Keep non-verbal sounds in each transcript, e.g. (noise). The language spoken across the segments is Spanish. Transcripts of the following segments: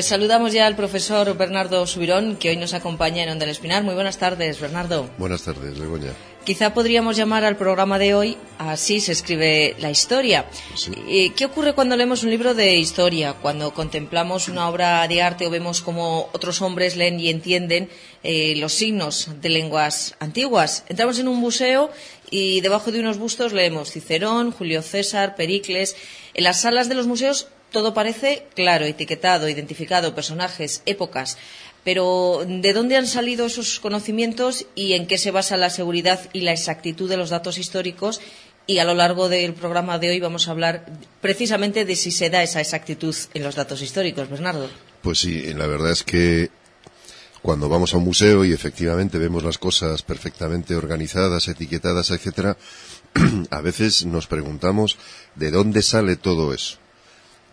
Pues saludamos ya al profesor Bernardo Subirón, que hoy nos acompaña en Onda del Espinar. Muy buenas tardes, Bernardo. Buenas tardes, Begoña. Quizá podríamos llamar al programa de hoy Así se escribe la historia. Sí. ¿Qué ocurre cuando leemos un libro de historia? Cuando contemplamos una obra de arte o vemos cómo otros hombres leen y entienden eh, los signos de lenguas antiguas. Entramos en un museo y debajo de unos bustos leemos Cicerón, Julio César, Pericles. En las salas de los museos todo parece claro, etiquetado, identificado, personajes, épocas. Pero, ¿de dónde han salido esos conocimientos y en qué se basa la seguridad y la exactitud de los datos históricos? Y a lo largo del programa de hoy vamos a hablar precisamente de si se da esa exactitud en los datos históricos, Bernardo. Pues sí, la verdad es que cuando vamos a un museo y efectivamente vemos las cosas perfectamente organizadas, etiquetadas, etcétera, (clears throat) a veces nos preguntamos de dónde sale todo eso.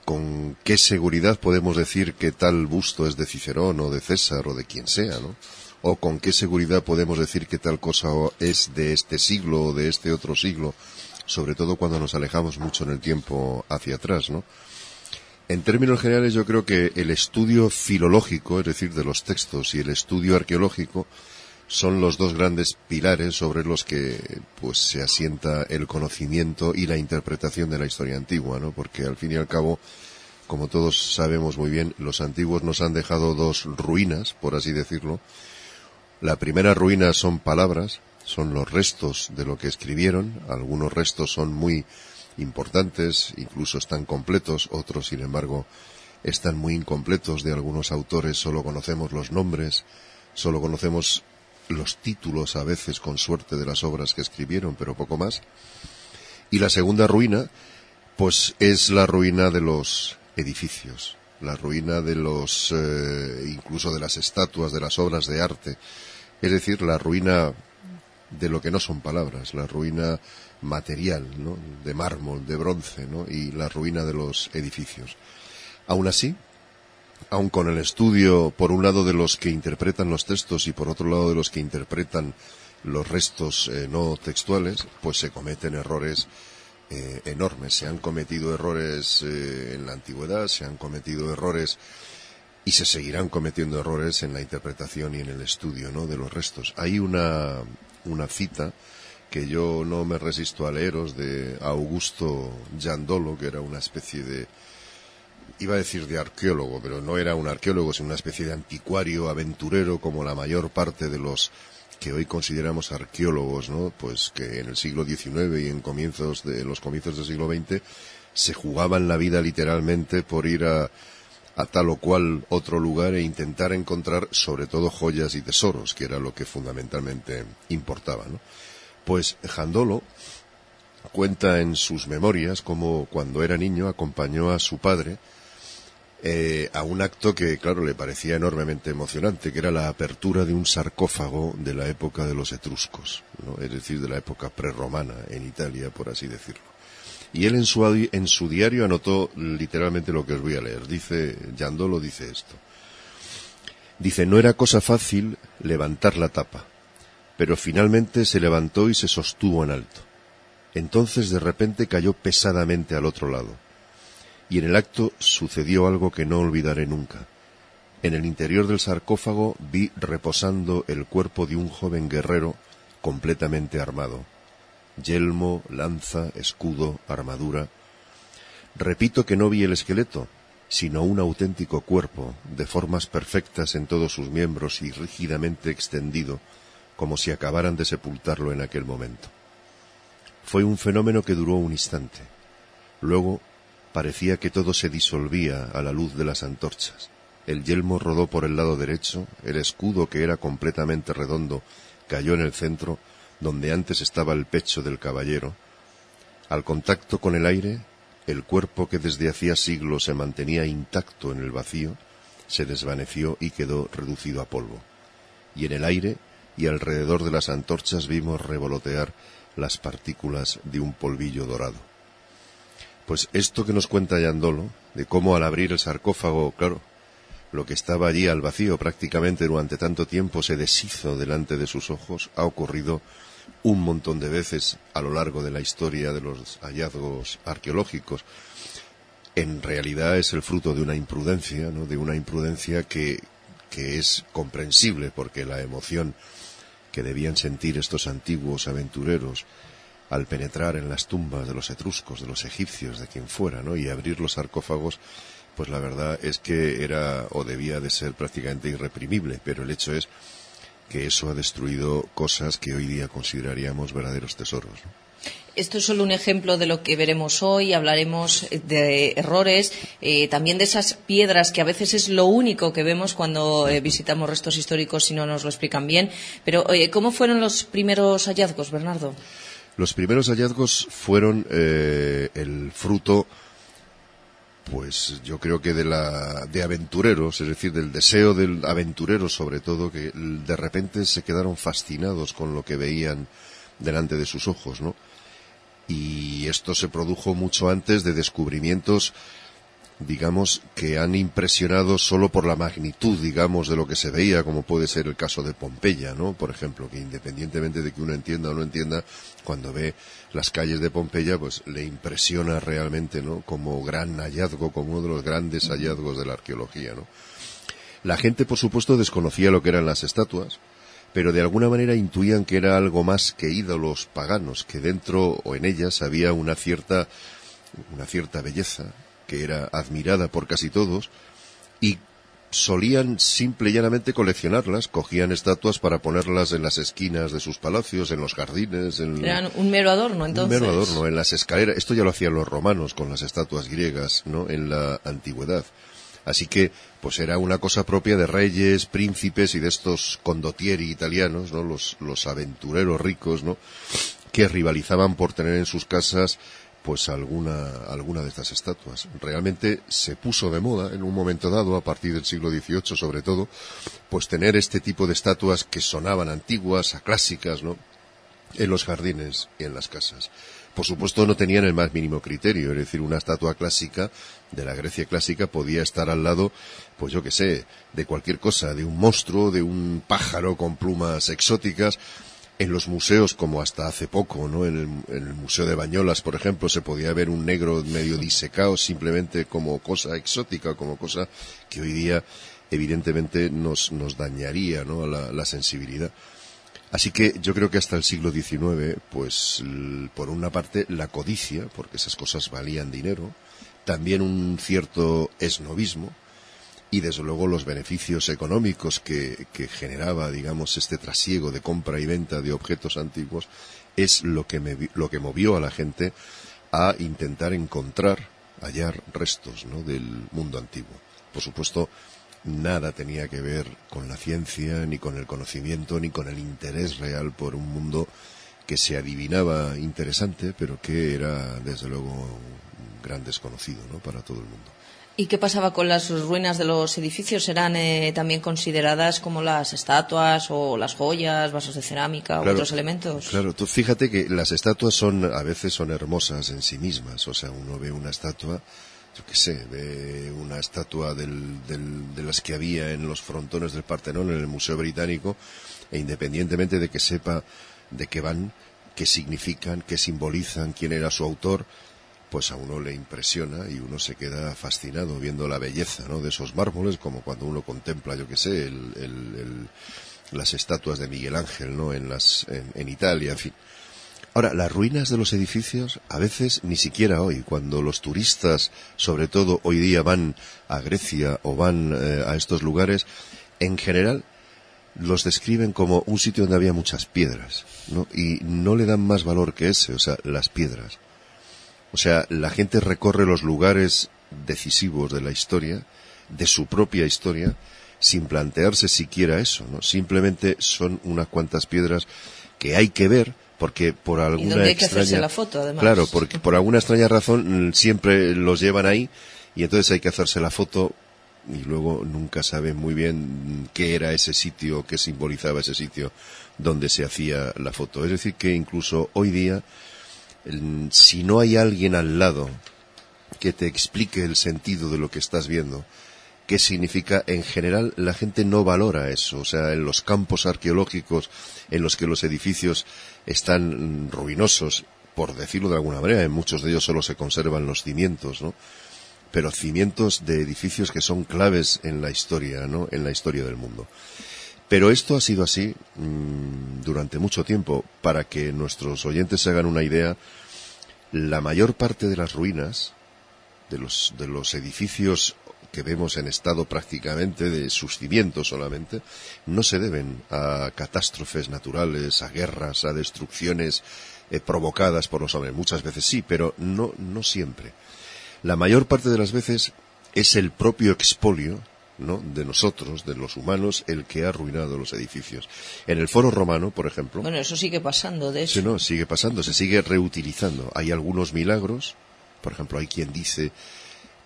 ¿Con qué seguridad podemos decir que tal busto es de Cicerón o de César o de quien sea, ¿no? O con qué seguridad podemos decir que tal cosa es de este siglo o de este otro siglo, sobre todo cuando nos alejamos mucho en el tiempo hacia atrás, ¿no? En términos generales yo creo que el estudio filológico, es decir, de los textos, y el estudio arqueológico son los dos grandes pilares sobre los que pues se asienta el conocimiento y la interpretación de la historia antigua, ¿no? Porque al fin y al cabo, como todos sabemos muy bien, los antiguos nos han dejado dos ruinas, por así decirlo. La primera ruina son palabras, son los restos de lo que escribieron, algunos restos son muy importantes, incluso están completos, otros, sin embargo, están muy incompletos de algunos autores, solo conocemos los nombres, solo conocemos los títulos a veces con suerte de las obras que escribieron, pero poco más. Y la segunda ruina, pues es la ruina de los edificios, la ruina de los, eh, incluso de las estatuas, de las obras de arte, es decir, la ruina de lo que no son palabras, la ruina material, ¿no? de mármol, de bronce, ¿no? y la ruina de los edificios. Aún así, aun con el estudio, por un lado, de los que interpretan los textos y por otro lado de los que interpretan los restos eh, no textuales, pues se cometen errores eh, enormes. Se han cometido errores eh, en la antigüedad, se han cometido errores y se seguirán cometiendo errores en la interpretación y en el estudio ¿no? de los restos. Hay una, una cita que yo no me resisto a leeros de Augusto Giandolo, que era una especie de iba a decir de arqueólogo, pero no era un arqueólogo, sino una especie de anticuario, aventurero, como la mayor parte de los que hoy consideramos arqueólogos, ¿no? Pues que en el siglo XIX y en comienzos de los comienzos del siglo XX se jugaban la vida literalmente por ir a, a tal o cual otro lugar e intentar encontrar sobre todo joyas y tesoros, que era lo que fundamentalmente importaba, ¿no? Pues Jandolo cuenta en sus memorias cómo cuando era niño acompañó a su padre eh, a un acto que, claro, le parecía enormemente emocionante, que era la apertura de un sarcófago de la época de los etruscos, ¿no? es decir, de la época prerromana en Italia, por así decirlo. Y él en su, en su diario anotó literalmente lo que os voy a leer. Dice, Yandolo dice esto. Dice, no era cosa fácil levantar la tapa, pero finalmente se levantó y se sostuvo en alto. Entonces de repente cayó pesadamente al otro lado y en el acto sucedió algo que no olvidaré nunca. En el interior del sarcófago vi reposando el cuerpo de un joven guerrero completamente armado. Yelmo, lanza, escudo, armadura. Repito que no vi el esqueleto, sino un auténtico cuerpo, de formas perfectas en todos sus miembros y rígidamente extendido, como si acabaran de sepultarlo en aquel momento. fue un fenómeno que duró un instante. Luego parecía que todo se disolvía a la luz de las antorchas. El yelmo rodó por el lado derecho, el escudo, que era completamente redondo, cayó en el centro, donde antes estaba el pecho del caballero. Al contacto con el aire, el cuerpo que desde hacía siglos se mantenía intacto en el vacío, se desvaneció y quedó reducido a polvo. Y en el aire y alrededor de las antorchas vimos revolotear las partículas de un polvillo dorado. Pues esto que nos cuenta Yandolo, de cómo al abrir el sarcófago, claro, lo que estaba allí al vacío prácticamente durante tanto tiempo se deshizo delante de sus ojos, ha ocurrido un montón de veces a lo largo de la historia de los hallazgos arqueológicos. En realidad es el fruto de una imprudencia, ¿no? de una imprudencia que, que es comprensible porque la emoción que debían sentir estos antiguos aventureros al penetrar en las tumbas de los etruscos, de los egipcios, de quien fuera, ¿no? y abrir los sarcófagos, pues la verdad es que era o debía de ser prácticamente irreprimible, pero el hecho es que eso ha destruido cosas que hoy día consideraríamos verdaderos tesoros. Esto es solo un ejemplo de lo que veremos hoy. Hablaremos de errores, eh, también de esas piedras que a veces es lo único que vemos cuando eh, visitamos restos históricos y no nos lo explican bien. Pero, ¿cómo fueron los primeros hallazgos, Bernardo? Los primeros hallazgos fueron eh, el fruto pues yo creo que de la de aventureros, es decir, del deseo del aventurero sobre todo que de repente se quedaron fascinados con lo que veían delante de sus ojos, ¿no? Y esto se produjo mucho antes de descubrimientos digamos, que han impresionado solo por la magnitud, digamos, de lo que se veía, como puede ser el caso de Pompeya, ¿no? Por ejemplo, que independientemente de que uno entienda o no entienda, cuando ve las calles de Pompeya, pues le impresiona realmente, ¿no? Como gran hallazgo, como uno de los grandes hallazgos de la arqueología, ¿no? La gente, por supuesto, desconocía lo que eran las estatuas, pero de alguna manera intuían que era algo más que ídolos paganos, que dentro o en ellas había una cierta, una cierta belleza, que era admirada por casi todos, y solían simple y llanamente coleccionarlas, cogían estatuas para ponerlas en las esquinas de sus palacios, en los jardines. En, Eran un mero adorno, entonces. Un mero adorno, en las escaleras. Esto ya lo hacían los romanos con las estatuas griegas, ¿no? En la antigüedad. Así que, pues era una cosa propia de reyes, príncipes y de estos condottieri italianos, ¿no? Los, los aventureros ricos, ¿no? Que rivalizaban por tener en sus casas pues alguna, alguna de estas estatuas. Realmente se puso de moda en un momento dado, a partir del siglo XVIII sobre todo, pues tener este tipo de estatuas que sonaban antiguas, a clásicas, ¿no? En los jardines y en las casas. Por supuesto no tenían el más mínimo criterio, es decir, una estatua clásica de la Grecia clásica podía estar al lado, pues yo que sé, de cualquier cosa, de un monstruo, de un pájaro con plumas exóticas, en los museos, como hasta hace poco, ¿no? En el, Museo de Bañolas, por ejemplo, se podía ver un negro medio disecado simplemente como cosa exótica, como cosa que hoy día evidentemente nos, nos dañaría, ¿no? A la, sensibilidad. Así que yo creo que hasta el siglo XIX, pues, por una parte, la codicia, porque esas cosas valían dinero, también un cierto esnovismo, y desde luego los beneficios económicos que, generaba, digamos, este trasiego de compra y venta de objetos antiguos es lo que, lo que movió a la gente a intentar encontrar, hallar restos ¿no? del mundo antiguo. Por supuesto, nada tenía que ver con la ciencia, ni con el conocimiento, ni con el interés real por un mundo que se adivinaba interesante, pero que era, desde luego, un gran desconocido ¿no? para todo el mundo. ¿Y qué pasaba con las ruinas de los edificios? ¿Eran eh, también consideradas como las estatuas o las joyas, vasos de cerámica o otros elementos? Claro, tú fíjate que las estatuas son, a veces son hermosas en sí mismas. O sea, uno ve una estatua, yo qué sé, ve una estatua del, de las que había en los frontones del Partenón en el Museo Británico, e independientemente de que sepa de qué van, qué significan, qué simbolizan, quién era su autor, pues a uno le impresiona y uno se queda fascinado viendo la belleza ¿no? de esos mármoles, como cuando uno contempla, yo qué sé, las estatuas de Miguel Ángel ¿no? en, las, en, Italia, en fin. Ahora, las ruinas de los edificios, a veces ni siquiera hoy, cuando los turistas, sobre todo hoy día, van a Grecia o van eh, a estos lugares, en general los describen como un sitio donde había muchas piedras, ¿no? Y no le dan más valor que ese, o sea, las piedras. O sea, la gente recorre los lugares decisivos de la historia, de su propia historia, sin plantearse siquiera eso, ¿no? Simplemente son unas cuantas piedras que hay que ver porque por alguna hay que extraña hacerse la foto, además. claro, porque por alguna extraña razón siempre los llevan ahí y entonces hay que hacerse la foto y luego nunca saben muy bien qué era ese sitio, qué simbolizaba ese sitio donde se hacía la foto. Es decir, que incluso hoy día, si no hay alguien al lado que te explique el sentido de lo que estás viendo, qué significa, en general la gente no valora eso. O sea, en los campos arqueológicos en los que los edificios están ruinosos, por decirlo de alguna manera, en muchos de ellos solo se conservan los cimientos, ¿no? Pero cimientos de edificios que son claves en la historia, ¿no? En la historia del mundo. Pero esto ha sido así mm, durante mucho tiempo. Para que nuestros oyentes se hagan una idea, la mayor parte de las ruinas, de los, de los edificios que vemos en estado prácticamente de sus cimientos solamente, no se deben a catástrofes naturales, a guerras, a destrucciones eh, provocadas por los hombres. Muchas veces sí, pero no, no siempre. La mayor parte de las veces es el propio expolio ¿no? de nosotros, de los humanos, el que ha arruinado los edificios. En el foro romano, por ejemplo, Bueno, eso sigue pasando, de hecho. Sí, no, sigue pasando, se sigue reutilizando. Hay algunos milagros, por ejemplo, hay quien dice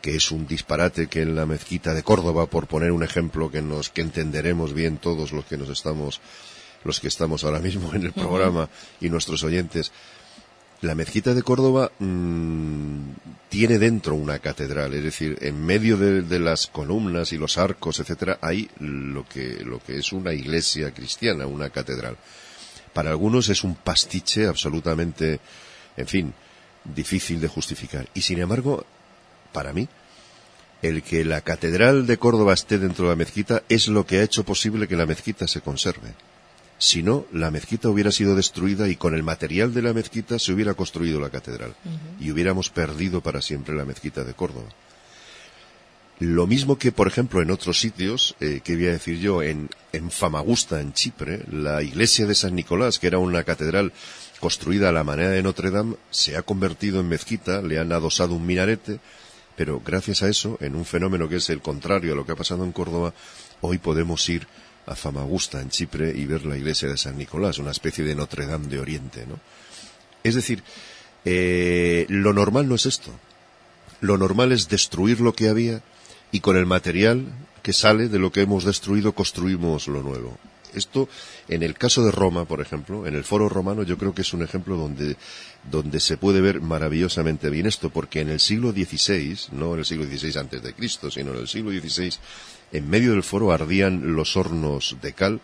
que es un disparate que en la mezquita de Córdoba, por poner un ejemplo que nos que entenderemos bien todos los que nos estamos los que estamos ahora mismo en el programa y nuestros oyentes, la mezquita de Córdoba mm, tiene dentro una catedral, es decir, en medio de, las columnas y los arcos, etcétera, hay lo que lo que es una iglesia cristiana, una catedral. Para algunos es un pastiche absolutamente, en fin, difícil de justificar. Y sin embargo, para mí, el que la catedral de Córdoba esté dentro de la mezquita es lo que ha hecho posible que la mezquita se conserve. Si no, la mezquita hubiera sido destruida y con el material de la mezquita se hubiera construido la catedral. Y hubiéramos perdido para siempre la mezquita de Córdoba. Lo mismo que, por ejemplo, en otros sitios, eh, que voy a decir yo, en, en Famagusta, en Chipre, la iglesia de San Nicolás, que era una catedral construida a la manera de Notre Dame, se ha convertido en mezquita, le han adosado un minarete, pero gracias a eso, en un fenómeno que es el contrario a lo que ha pasado en Córdoba, hoy podemos ir a Famagusta, en Chipre, y ver la iglesia de San Nicolás, una especie de Notre Dame de Oriente, ¿no? Es decir, eh, lo normal no es esto. Lo normal es destruir lo que había y con el material que sale de lo que hemos destruido construimos lo nuevo. Esto, en el caso de Roma, por ejemplo, en el foro romano, yo creo que es un ejemplo donde, donde se puede ver maravillosamente bien esto, porque en el siglo XVI, no en el siglo XVI antes de Cristo, sino en el siglo XVI, en medio del foro ardían los hornos de cal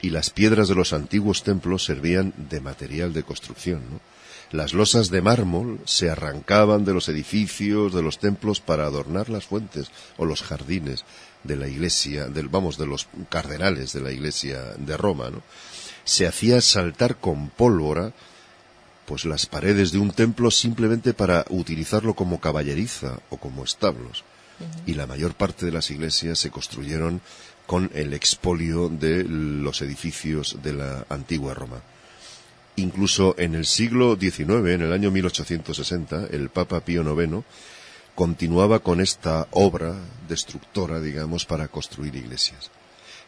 y las piedras de los antiguos templos servían de material de construcción. Las losas de mármol se arrancaban de los edificios, de los templos para adornar las fuentes o los jardines de la iglesia, del, vamos, de los cardenales de la iglesia de Roma, ¿no? Se hacía saltar con pólvora pues las paredes de un templo simplemente para utilizarlo como caballeriza o como establos. Y la mayor parte de las iglesias se construyeron con el expolio de los edificios de la antigua Roma. Incluso en el siglo XIX, en el año 1860, el Papa Pío IX continuaba con esta obra destructora, digamos, para construir iglesias.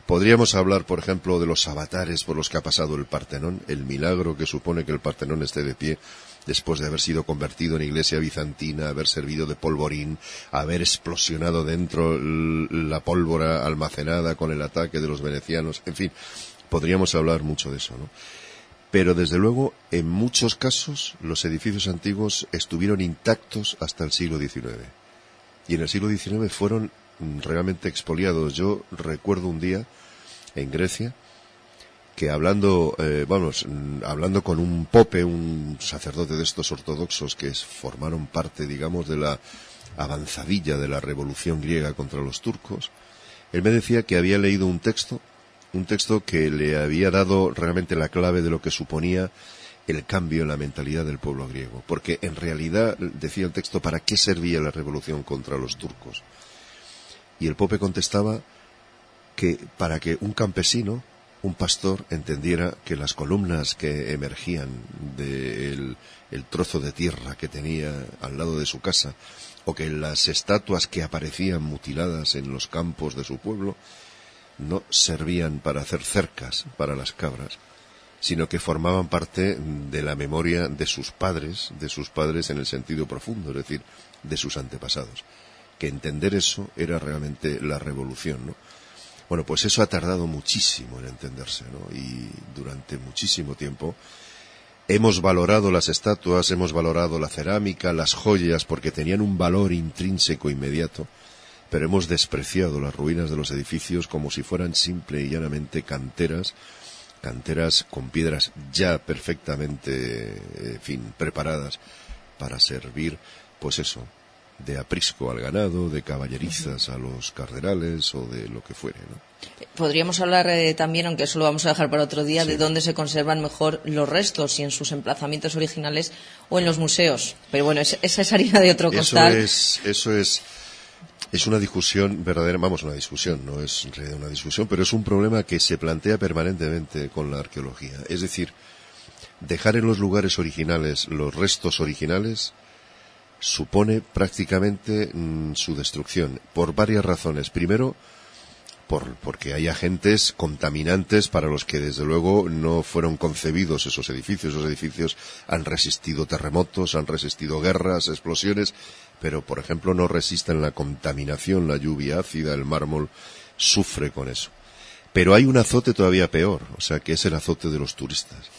Podríamos hablar, por ejemplo, de los avatares por los que ha pasado el Partenón, el milagro que supone que el Partenón esté de pie después de haber sido convertido en iglesia bizantina, haber servido de polvorín, haber explosionado dentro la pólvora almacenada con el ataque de los venecianos, en fin, podríamos hablar mucho de eso, ¿no? Pero desde luego, en muchos casos, los edificios antiguos estuvieron intactos hasta el siglo XIX. Y en el siglo XIX fueron realmente expoliados. Yo recuerdo un día en Grecia que hablando, eh, vamos, hablando con un pope, un sacerdote de estos ortodoxos que formaron parte, digamos, de la avanzadilla de la revolución griega contra los turcos, él me decía que había leído un texto, un texto que le había dado realmente la clave de lo que suponía el cambio en la mentalidad del pueblo griego. Porque en realidad, decía el texto, ¿para qué servía la revolución contra los turcos? Y el pope contestaba que para que un campesino un pastor entendiera que las columnas que emergían del el trozo de tierra que tenía al lado de su casa, o que las estatuas que aparecían mutiladas en los campos de su pueblo, no servían para hacer cercas para las cabras, sino que formaban parte de la memoria de sus padres, de sus padres en el sentido profundo, es decir, de sus antepasados. Que entender eso era realmente la revolución, ¿no? Bueno, pues eso ha tardado muchísimo en entenderse, ¿no? Y durante muchísimo tiempo hemos valorado las estatuas, hemos valorado la cerámica, las joyas, porque tenían un valor intrínseco inmediato, pero hemos despreciado las ruinas de los edificios como si fueran simple y llanamente canteras, canteras con piedras ya perfectamente, en fin, preparadas para servir, pues eso, de aprisco al ganado, de caballerizas a los cardenales o de lo que fuere. ¿no? Podríamos hablar eh, también, aunque eso lo vamos a dejar para otro día, de dónde se conservan mejor los restos, si en sus emplazamientos originales o en los museos. Pero bueno, esa es harina de otro costal. Eso es, eso es, es una discusión verdadera, vamos, una discusión, no es una discusión, pero es un problema que se plantea permanentemente con la arqueología. Es decir, dejar en los lugares originales los restos originales supone prácticamente mm, su destrucción por varias razones. Primero, por, porque hay agentes contaminantes para los que desde luego no fueron concebidos esos edificios. Esos edificios han resistido terremotos, han resistido guerras, explosiones, pero por ejemplo no resisten la contaminación, la lluvia ácida, el mármol sufre con eso. Pero hay un azote todavía peor, o sea, que es el azote de los turistas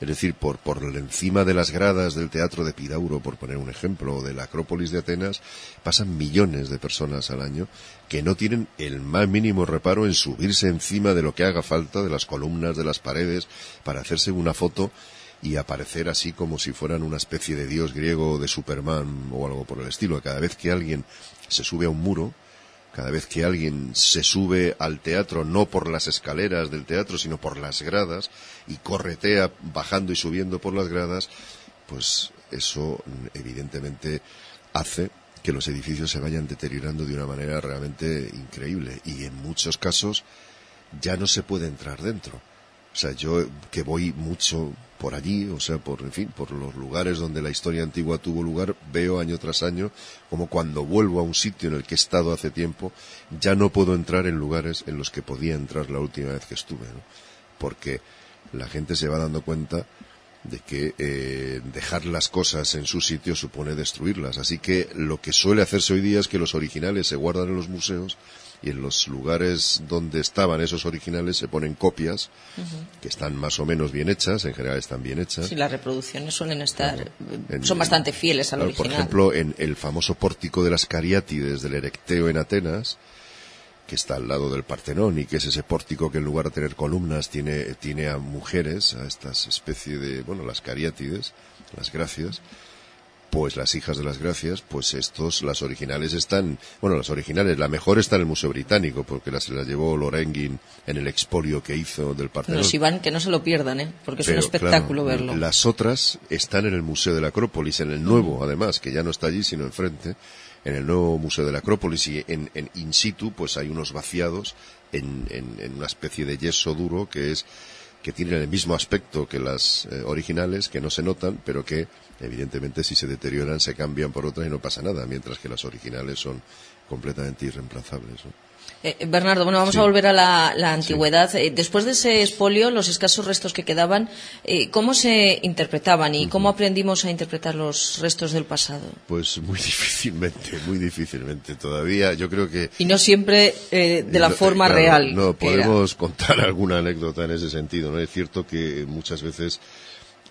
es decir, por, por encima de las gradas del teatro de Pidauro, por poner un ejemplo, o de la Acrópolis de Atenas, pasan millones de personas al año que no tienen el más mínimo reparo en subirse encima de lo que haga falta, de las columnas, de las paredes, para hacerse una foto y aparecer así como si fueran una especie de dios griego de Superman o algo por el estilo. Cada vez que alguien se sube a un muro, cada vez que alguien se sube al teatro, no por las escaleras del teatro, sino por las gradas, y corretea bajando y subiendo por las gradas, pues eso evidentemente hace que los edificios se vayan deteriorando de una manera realmente increíble. Y en muchos casos ya no se puede entrar dentro. O sea, yo que voy mucho por allí, o sea, por, en fin, por los lugares donde la historia antigua tuvo lugar, veo año tras año como cuando vuelvo a un sitio en el que he estado hace tiempo, ya no puedo entrar en lugares en los que podía entrar la última vez que estuve. Porque la gente se va dando cuenta de que eh, dejar las cosas en su sitio supone destruirlas. Así que lo que suele hacerse hoy día es que los originales se guardan en los museos y en los lugares donde estaban esos originales se ponen copias que están más o menos bien hechas, en general están bien hechas. Sí, las reproducciones suelen estar, son bastante fieles al original. Por ejemplo, en el famoso pórtico de las Cariátides del Erecteo en Atenas, que está al lado del Partenón y que es ese pórtico que en lugar de tener columnas tiene, tiene a mujeres, a estas especie de, bueno, las cariátides, las gracias, pues las hijas de las gracias, pues estos, las originales están, bueno, las originales, la mejor está en el Museo Británico, porque las, se las llevó Lorenguin en el expolio que hizo del Partenón. Los van, que no se lo pierdan, ¿eh? porque es un espectáculo verlo. Las otras están en el Museo de la Acrópolis, en el nuevo, además, que ya no está allí, sino enfrente, en el nuevo Museo de la Acrópolis y en, in situ pues hay unos vaciados en, una especie de yeso duro que es que tienen el mismo aspecto que las eh, originales, que no se notan, pero que evidentemente si se deterioran se cambian por otras y no pasa nada, mientras que las originales son completamente irreemplazables. Eh, Bernardo, bueno, vamos a volver a la, antigüedad. Eh, después de ese expolio, los escasos restos que quedaban, eh, ¿cómo se interpretaban y cómo aprendimos a interpretar los restos del pasado? Pues muy (laughs) difícilmente, muy difícilmente. Todavía yo creo que... Y no siempre de la forma real. No, podemos (laughs) contar alguna anécdota en ese sentido. ¿no? Es cierto que muchas veces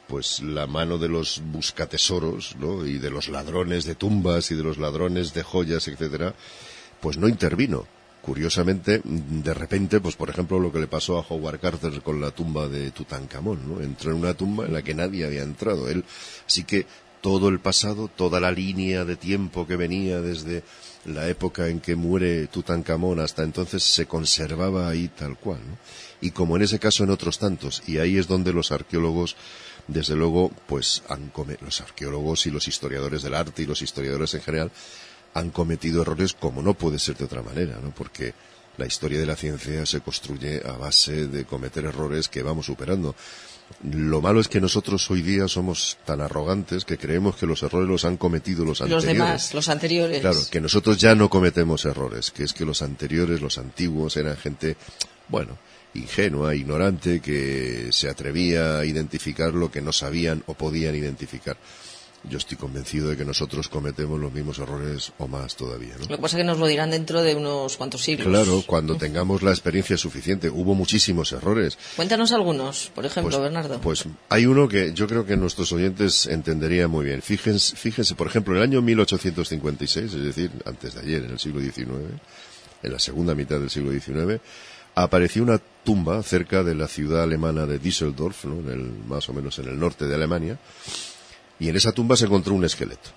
pues la mano de los buscatesoros ¿no? y de los ladrones de tumbas y de los ladrones de joyas, etcétera, pues no intervino curiosamente, de repente, pues por ejemplo lo que le pasó a Howard Carter con la tumba de Tutankamón, ¿no? Entró en una tumba en la que nadie había entrado. Él, así que todo el pasado, toda la línea de tiempo que venía desde la época en que muere Tutankamón hasta entonces se conservaba ahí tal cual, ¿no? Y como en ese caso en otros tantos, y ahí es donde los arqueólogos desde luego, pues han los arqueólogos y los historiadores del arte y los historiadores en general han cometido errores como no puede ser de otra manera, ¿no? Porque la historia de la ciencia se construye a base de cometer errores que vamos superando. Lo malo es que nosotros hoy día somos tan arrogantes que creemos que los errores los han cometido los anteriores. Los demás, los anteriores. Claro, que nosotros ya no cometemos errores, que es que los anteriores, los antiguos, eran gente, bueno, ingenua, ignorante, que se atrevía a identificar lo que no sabían o podían identificar yo estoy convencido de que nosotros cometemos los mismos errores o más todavía. ¿no? Lo que pasa es que nos lo dirán dentro de unos cuantos siglos. Claro, cuando tengamos la experiencia suficiente. Hubo muchísimos errores. Cuéntanos algunos, por ejemplo, Pues- Bernardo. Pues hay uno que yo creo que nuestros oyentes entenderían muy bien. Fíjense, fíjense, por ejemplo, en el año 1856, es decir, antes de ayer, en el siglo XIX, en la segunda mitad del siglo XIX, apareció una tumba cerca de la ciudad alemana de Düsseldorf, ¿no? en el, más o menos en el norte de Alemania, y en esa tumba se encontró un esqueleto.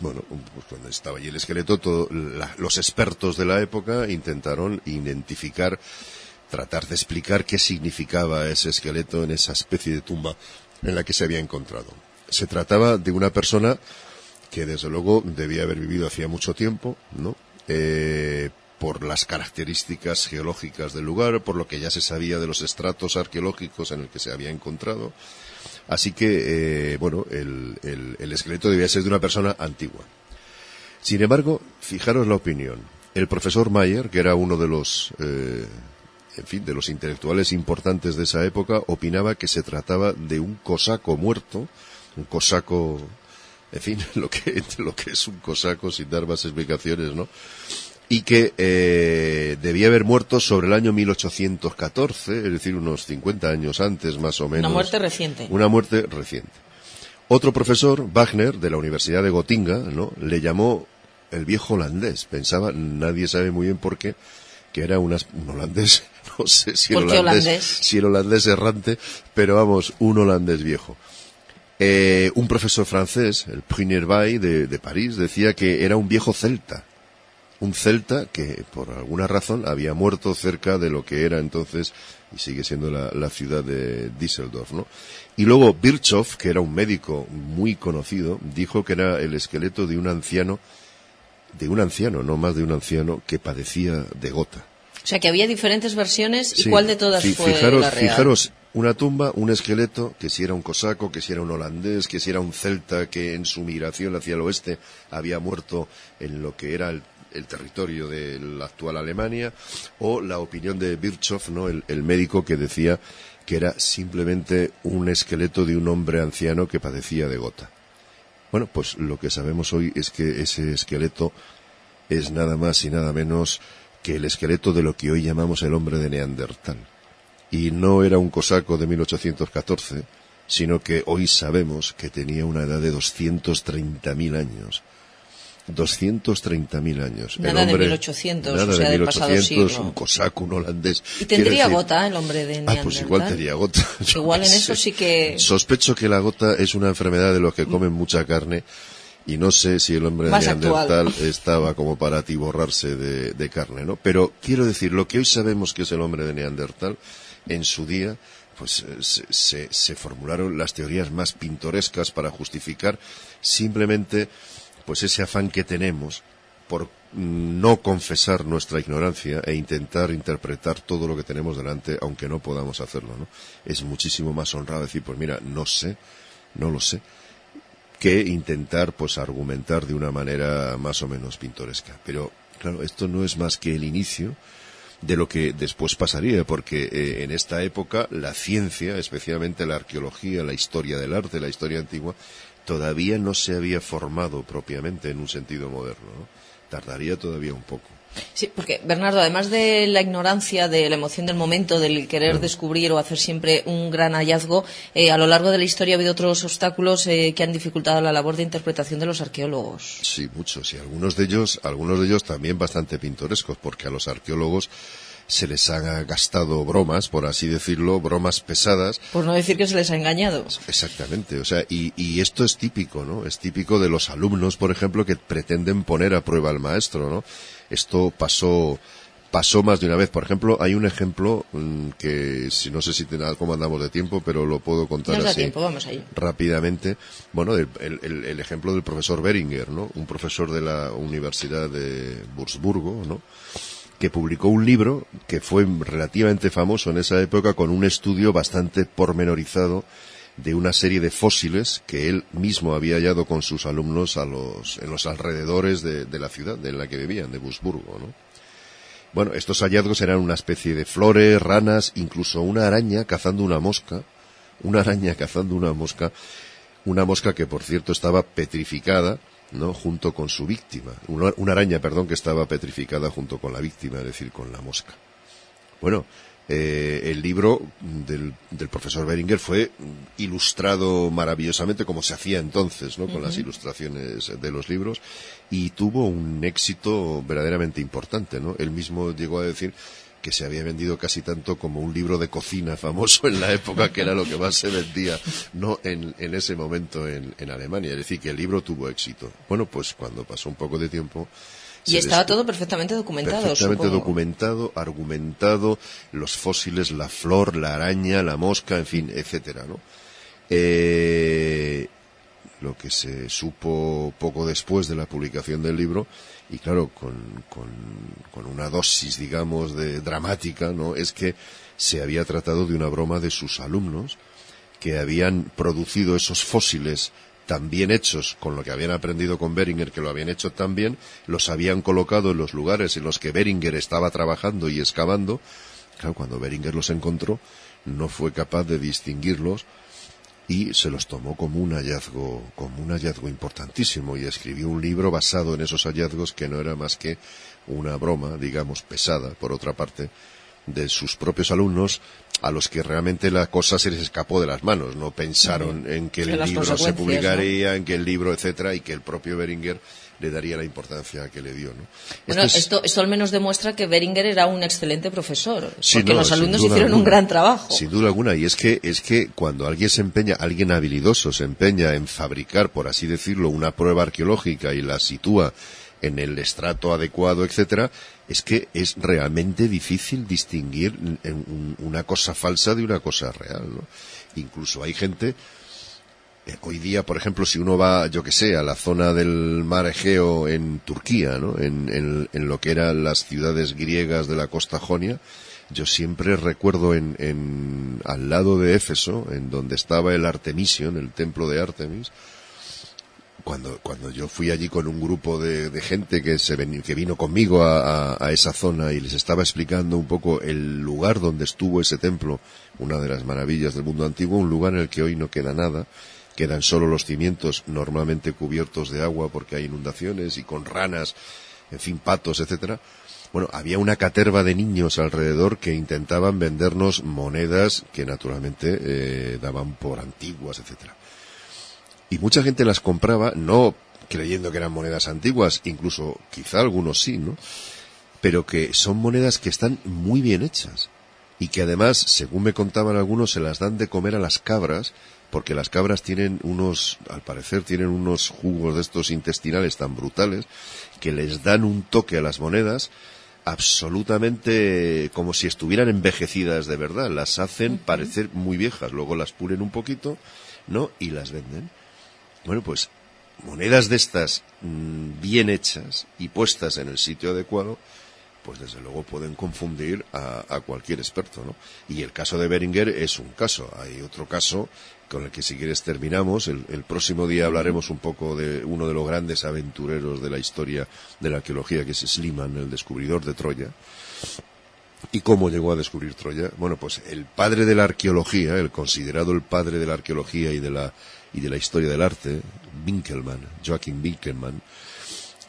Bueno, pues cuando estaba allí el esqueleto, todo- la- los expertos de la época intentaron identificar, tratar de explicar qué significaba ese esqueleto en esa especie de tumba en la que se había encontrado. Se trataba de una persona que desde luego debía haber vivido hacía mucho tiempo, ¿no? Eh, por las características geológicas del lugar, por lo que ya se sabía de los estratos arqueológicos en el que se había encontrado. Así que, eh, bueno, el, el- el esqueleto debía ser de una persona antigua. Sin embargo, fijaros la opinión. El profesor Mayer, que era uno de los, eh, en fin, de los intelectuales importantes de esa época, opinaba que se trataba de un cosaco muerto, un cosaco, en fin, (laughs) lo que, lo que es un cosaco sin dar más explicaciones, ¿no? Y que eh, debía haber muerto sobre el año 1814, es decir, unos 50 años antes más o menos. Una muerte reciente. Una muerte reciente. Otro profesor, Wagner, de la Universidad de Gotinga, ¿no? le llamó el viejo holandés. Pensaba, nadie sabe muy bien por qué, que era un holandés, (laughs) no sé si el ¿Por qué holandés, holandés? si el holandés errante, pero vamos, un holandés viejo. Eh, un profesor francés, el Prunier Bay de, de París, decía que era un viejo celta. Un celta que, por alguna razón, había muerto cerca de lo que era entonces, y sigue siendo la, la ciudad de Düsseldorf, ¿no? Y luego Virchow, que era un médico muy conocido, dijo que era el esqueleto de un anciano, de un anciano, no más de un anciano, que padecía de gota. O sea, que había diferentes versiones y Sí. cuál de todas Fi- fue fijaros, la real. Fijaros, una tumba, un esqueleto, que si era un cosaco, que si era un holandés, que si era un celta que en su migración hacia el oeste había muerto en lo que era el, el territorio de la actual Alemania, o la opinión de Virchow, ¿no? el, el médico que decía que era simplemente un esqueleto de un hombre anciano que padecía de gota. Bueno, pues lo que sabemos hoy es que ese esqueleto es nada más y nada menos que el esqueleto de lo que hoy llamamos el hombre de Neandertal. Y no era un cosaco de 1814, sino que hoy sabemos que tenía una edad de 230.000 años. 230.000 años. El Nada de hombre- 1800, nada o sea, de del pasado 1800, siglo. un cosaco, un holandés. Y tendría decir- gota el hombre de Ah, Neandertal. pues igual tenía gota. (laughs) Igual en eso sí que... Sospecho que la gota es una enfermedad de los que comen mucha carne y no sé si el hombre de Neandertal actual. estaba como para atiborrarse de, de carne, ¿no? Pero quiero decir, lo que hoy sabemos que es el hombre de Neandertal, en su día, pues eh, se, se- se formularon las teorías más pintorescas para justificar simplemente pues ese afán que tenemos por mm, no confesar nuestra ignorancia e intentar interpretar todo lo que tenemos delante, aunque no podamos hacerlo, ¿no? Es muchísimo más honrado decir, pues mira, no sé, no lo sé, que intentar, pues, argumentar de una manera más o menos pintoresca. Pero, claro, esto no es más que el inicio de lo que después pasaría, porque eh, en esta época la ciencia, especialmente la arqueología, la historia del arte, la historia antigua, todavía no se había formado propiamente en un sentido moderno. ¿no? Tardaría todavía un poco. Sí, porque Bernardo, además de la ignorancia, de la emoción del momento, del querer descubrir o hacer siempre un gran hallazgo, eh, a lo largo de la historia ha habido otros obstáculos eh, que han dificultado la labor de interpretación de los arqueólogos. Sí, muchos, y algunos de ellos, algunos de ellos también bastante pintorescos, porque a los arqueólogos se les han gastado bromas, por así decirlo, bromas pesadas, Por no decir que se les ha engañado. Exactamente, o sea, y, y esto es típico, ¿no? Es típico de los alumnos, por ejemplo, que pretenden poner a prueba al maestro, ¿no? Esto pasó, pasó más de una vez. Por ejemplo, hay un ejemplo mm, que, si no sé si te, cómo andamos de tiempo, pero lo puedo contar Nos da así tiempo, vamos ahí. rápidamente. Bueno, el, el- el ejemplo del profesor Beringer, ¿no? Un profesor de la Universidad de Wurzburgo, ¿no? Que publicó un libro que fue relativamente famoso en esa época con un estudio bastante pormenorizado de una serie de fósiles que él mismo había hallado con sus alumnos a los, en los alrededores de, de la ciudad en la que vivían, de Busburgo, ¿no? Bueno, estos hallazgos eran una especie de flores, ranas, incluso una araña cazando una mosca, una araña cazando una mosca, una mosca que por cierto estaba petrificada, ¿no? junto con su víctima, una, una araña, perdón, que estaba petrificada junto con la víctima, es decir, con la mosca. Bueno, eh, el libro del, del, profesor Beringer fue ilustrado maravillosamente como se hacía entonces, ¿no? Con uh -huh. las ilustraciones de los libros y tuvo un éxito verdaderamente importante, ¿no? Él mismo llegó a decir que se había vendido casi tanto como un libro de cocina famoso en la época, que era lo que más se vendía, no en, en ese momento en, en Alemania. Es decir, que el libro tuvo éxito. Bueno, pues cuando pasó un poco de tiempo, y estaba todo perfectamente documentado. Perfectamente supongo. documentado, argumentado, los fósiles, la flor, la araña, la mosca, en fin, etcétera, ¿no? Eh, lo que se supo poco después de la publicación del libro, y claro, con, con, una dosis, digamos, de dramática, ¿no? Es que se había tratado de una broma de sus alumnos que habían producido esos fósiles tan bien hechos con lo que habían aprendido con Beringer, que lo habían hecho tan bien, los habían colocado en los lugares en los que Beringer estaba trabajando y excavando. Claro, cuando Beringer los encontró, no fue capaz de distinguirlos y se los tomó como un hallazgo, como un hallazgo importantísimo y escribió un libro basado en esos hallazgos que no era más que una broma, digamos, pesada, por otra parte, de sus propios alumnos a los que realmente la cosa se les escapó de las manos, no pensaron en que el libro se publicaría, ¿no? en que el libro, etcétera, y que el propio Beringer le daría la importancia que le dio. ¿no? Bueno, esto, es... esto, esto, al menos demuestra que Beringer era un excelente profesor, sí, porque no, los alumnos hicieron alguna, un gran trabajo. Sin duda alguna, y es que, es que cuando alguien se empeña, alguien habilidoso se empeña en fabricar, por así decirlo, una prueba arqueológica y la sitúa en el estrato adecuado, etcétera, es que es realmente difícil distinguir una cosa falsa de una cosa real, ¿no? Incluso hay gente, hoy día, por ejemplo, si uno va, yo que sé, a la zona del mar Egeo en Turquía, ¿no? En, en, lo que eran las ciudades griegas de la costa jonia, yo siempre recuerdo en, en, al lado de Éfeso, en donde estaba el Artemision, el templo de Artemis, cuando, cuando yo fui allí con un grupo de, gente que, se que vino conmigo a, a, esa zona y les estaba explicando un poco el lugar donde estuvo ese templo, una de las maravillas del mundo antiguo, un lugar en el que hoy no queda nada, quedan solo los cimientos normalmente cubiertos de agua porque hay inundaciones y con ranas, en fin, patos, etcétera. Bueno, había una caterva de niños alrededor que intentaban vendernos monedas que naturalmente eh, daban por antiguas, etcétera y mucha gente las compraba no creyendo que eran monedas antiguas, incluso quizá algunos sí, ¿no? Pero que son monedas que están muy bien hechas y que además, según me contaban algunos, se las dan de comer a las cabras porque las cabras tienen unos, al parecer tienen unos jugos de estos intestinales tan brutales que les dan un toque a las monedas absolutamente como si estuvieran envejecidas de verdad, las hacen parecer muy viejas, luego las pulen un poquito, ¿no? Y las venden. Bueno, pues monedas de estas mmm, bien hechas y puestas en el sitio adecuado, pues desde luego pueden confundir a, a, cualquier experto, ¿no? Y el caso de Beringer es un caso. Hay otro caso con el que si quieres terminamos. El, próximo día hablaremos un poco de uno de los grandes aventureros de la historia de la arqueología, que es Schliemann, el descubridor de Troya. ¿Y cómo llegó a descubrir Troya? Bueno, pues el padre de la arqueología, el considerado el padre de la arqueología y de la y de la historia del arte, Winkelmann, Joachim Winkelmann,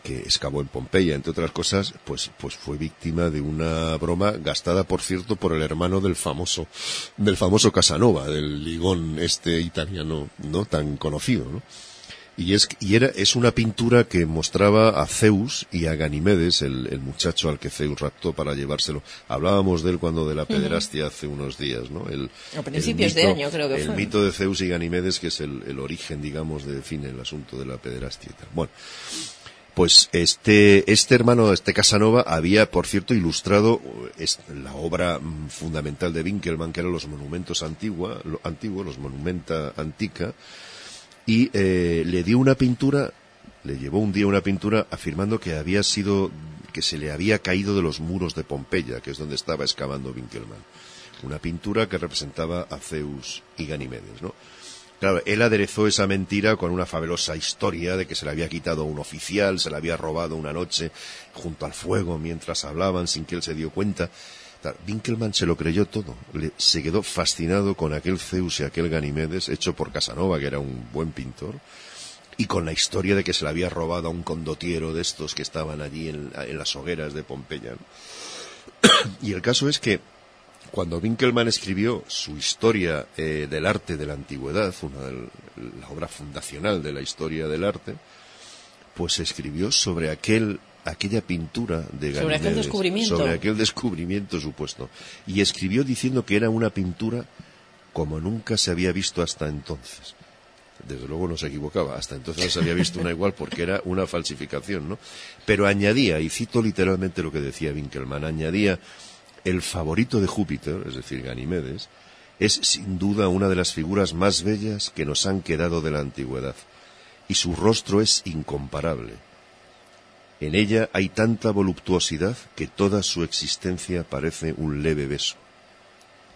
que excavó en Pompeya, entre otras cosas, pues, pues fue víctima de una broma gastada, por cierto, por el hermano del famoso, del famoso Casanova, del ligón este italiano, ¿no? Tan conocido, ¿no? Y es, y era, es una pintura que mostraba a Zeus y a Ganimedes, el, el, muchacho al que Zeus raptó para llevárselo. Hablábamos de él cuando de la pederastia hace unos días, ¿no? El, a principios mito, de año creo que el fue. El mito de Zeus y Ganimedes, que es el, el origen, digamos, de fin, el asunto de la pederastia y tal. Bueno. Pues este, este hermano, este Casanova, había, por cierto, ilustrado la obra fundamental de Winkelmann, que eran los monumentos antigua, antiguos, los monumenta antica, y eh, le dio una pintura, le llevó un día una pintura afirmando que había sido que se le había caído de los muros de Pompeya, que es donde estaba excavando Winkelmann. Una pintura que representaba a Zeus y Ganimedes, ¿no? Claro, él aderezó esa mentira con una fabulosa historia de que se le había quitado un oficial, se le había robado una noche junto al fuego mientras hablaban sin que él se dio cuenta. Winkelmann se lo creyó todo, se quedó fascinado con aquel Zeus y aquel Ganimedes hecho por Casanova, que era un buen pintor, y con la historia de que se le había robado a un condotiero de estos que estaban allí en, las hogueras de Pompeya. (coughs) y el caso es que cuando Winkelmann escribió su historia eh, del arte de la antigüedad, una de la obra fundacional de la historia del arte, pues escribió sobre aquel aquella pintura de sobre aquel descubrimiento. sobre aquel descubrimiento supuesto. Y escribió diciendo que era una pintura como nunca se había visto hasta entonces. Desde luego no se equivocaba hasta entonces no se había visto una (laughs) igual porque era una falsificación no pero añadía y cito literalmente lo que decía Winkelmann añadía el favorito de Júpiter, es decir, Ganimedes, es sin duda una de las figuras más bellas que nos han quedado de la antigüedad, y su rostro es incomparable. En ella hay tanta voluptuosidad que toda su existencia parece un leve beso.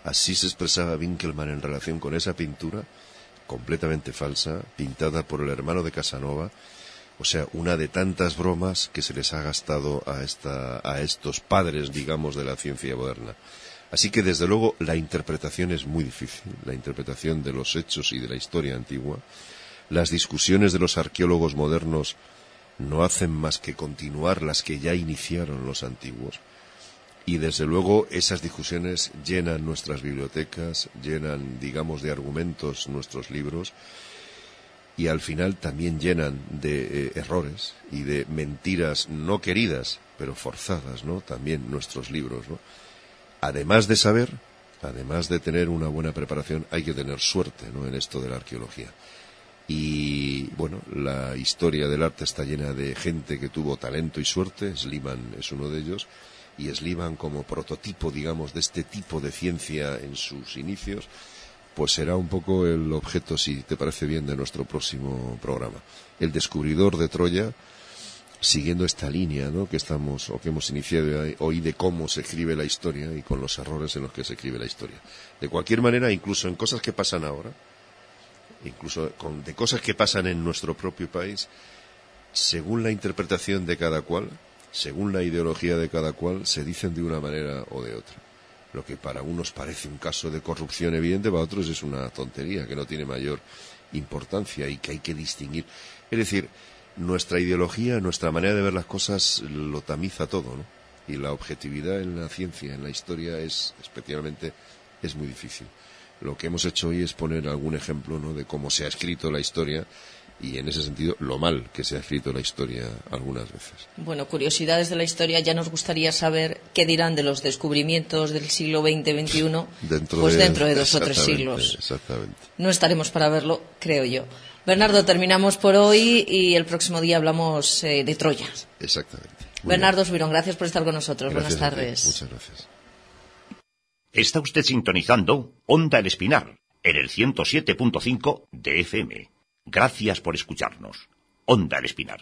Así se expresaba Winkelmann en relación con esa pintura, completamente falsa, pintada por el hermano de Casanova, o sea, una de tantas bromas que se les ha gastado a, esta, a estos padres, digamos, de la ciencia moderna. Así que, desde luego, la interpretación es muy difícil, la interpretación de los hechos y de la historia antigua. Las discusiones de los arqueólogos modernos no hacen más que continuar las que ya iniciaron los antiguos. Y desde luego esas discusiones llenan nuestras bibliotecas, llenan, digamos, de argumentos nuestros libros y al final también llenan de eh, errores y de mentiras no queridas, pero forzadas, ¿no? También nuestros libros, ¿no? Además de saber, además de tener una buena preparación, hay que tener suerte, ¿no? En esto de la arqueología. Y bueno, la historia del arte está llena de gente que tuvo talento y suerte, Sliman es uno de ellos, y Sliman como prototipo, digamos, de este tipo de ciencia en sus inicios, pues será un poco el objeto, si te parece bien, de nuestro próximo programa. El descubridor de Troya, siguiendo esta línea ¿no? que estamos o que hemos iniciado hoy de cómo se escribe la historia y con los errores en los que se escribe la historia. De cualquier manera, incluso en cosas que pasan ahora, incluso con, de cosas que pasan en nuestro propio país, según la interpretación de cada cual, según la ideología de cada cual, se dicen de una manera o de otra lo que para unos parece un caso de corrupción evidente, para otros es una tontería que no tiene mayor importancia y que hay que distinguir. Es decir, nuestra ideología, nuestra manera de ver las cosas lo tamiza todo, ¿no? Y la objetividad en la ciencia, en la historia, es especialmente es muy difícil. Lo que hemos hecho hoy es poner algún ejemplo ¿no? de cómo se ha escrito la historia y en ese sentido lo mal que se ha escrito la historia algunas veces. Bueno, curiosidades de la historia, ya nos gustaría saber qué dirán de los descubrimientos del siglo XX-XXI, pues dentro de dos o tres siglos. Exactamente. No estaremos para verlo, creo yo. Bernardo, terminamos por hoy y el próximo día hablamos eh, de Troya. Exactamente. Bernardo Subirón, gracias por estar con nosotros. Buenas tardes. Muchas gracias. Está usted sintonizando Onda El Espinar en el 107.5 de FM. Gracias por escucharnos. Onda el Espinar.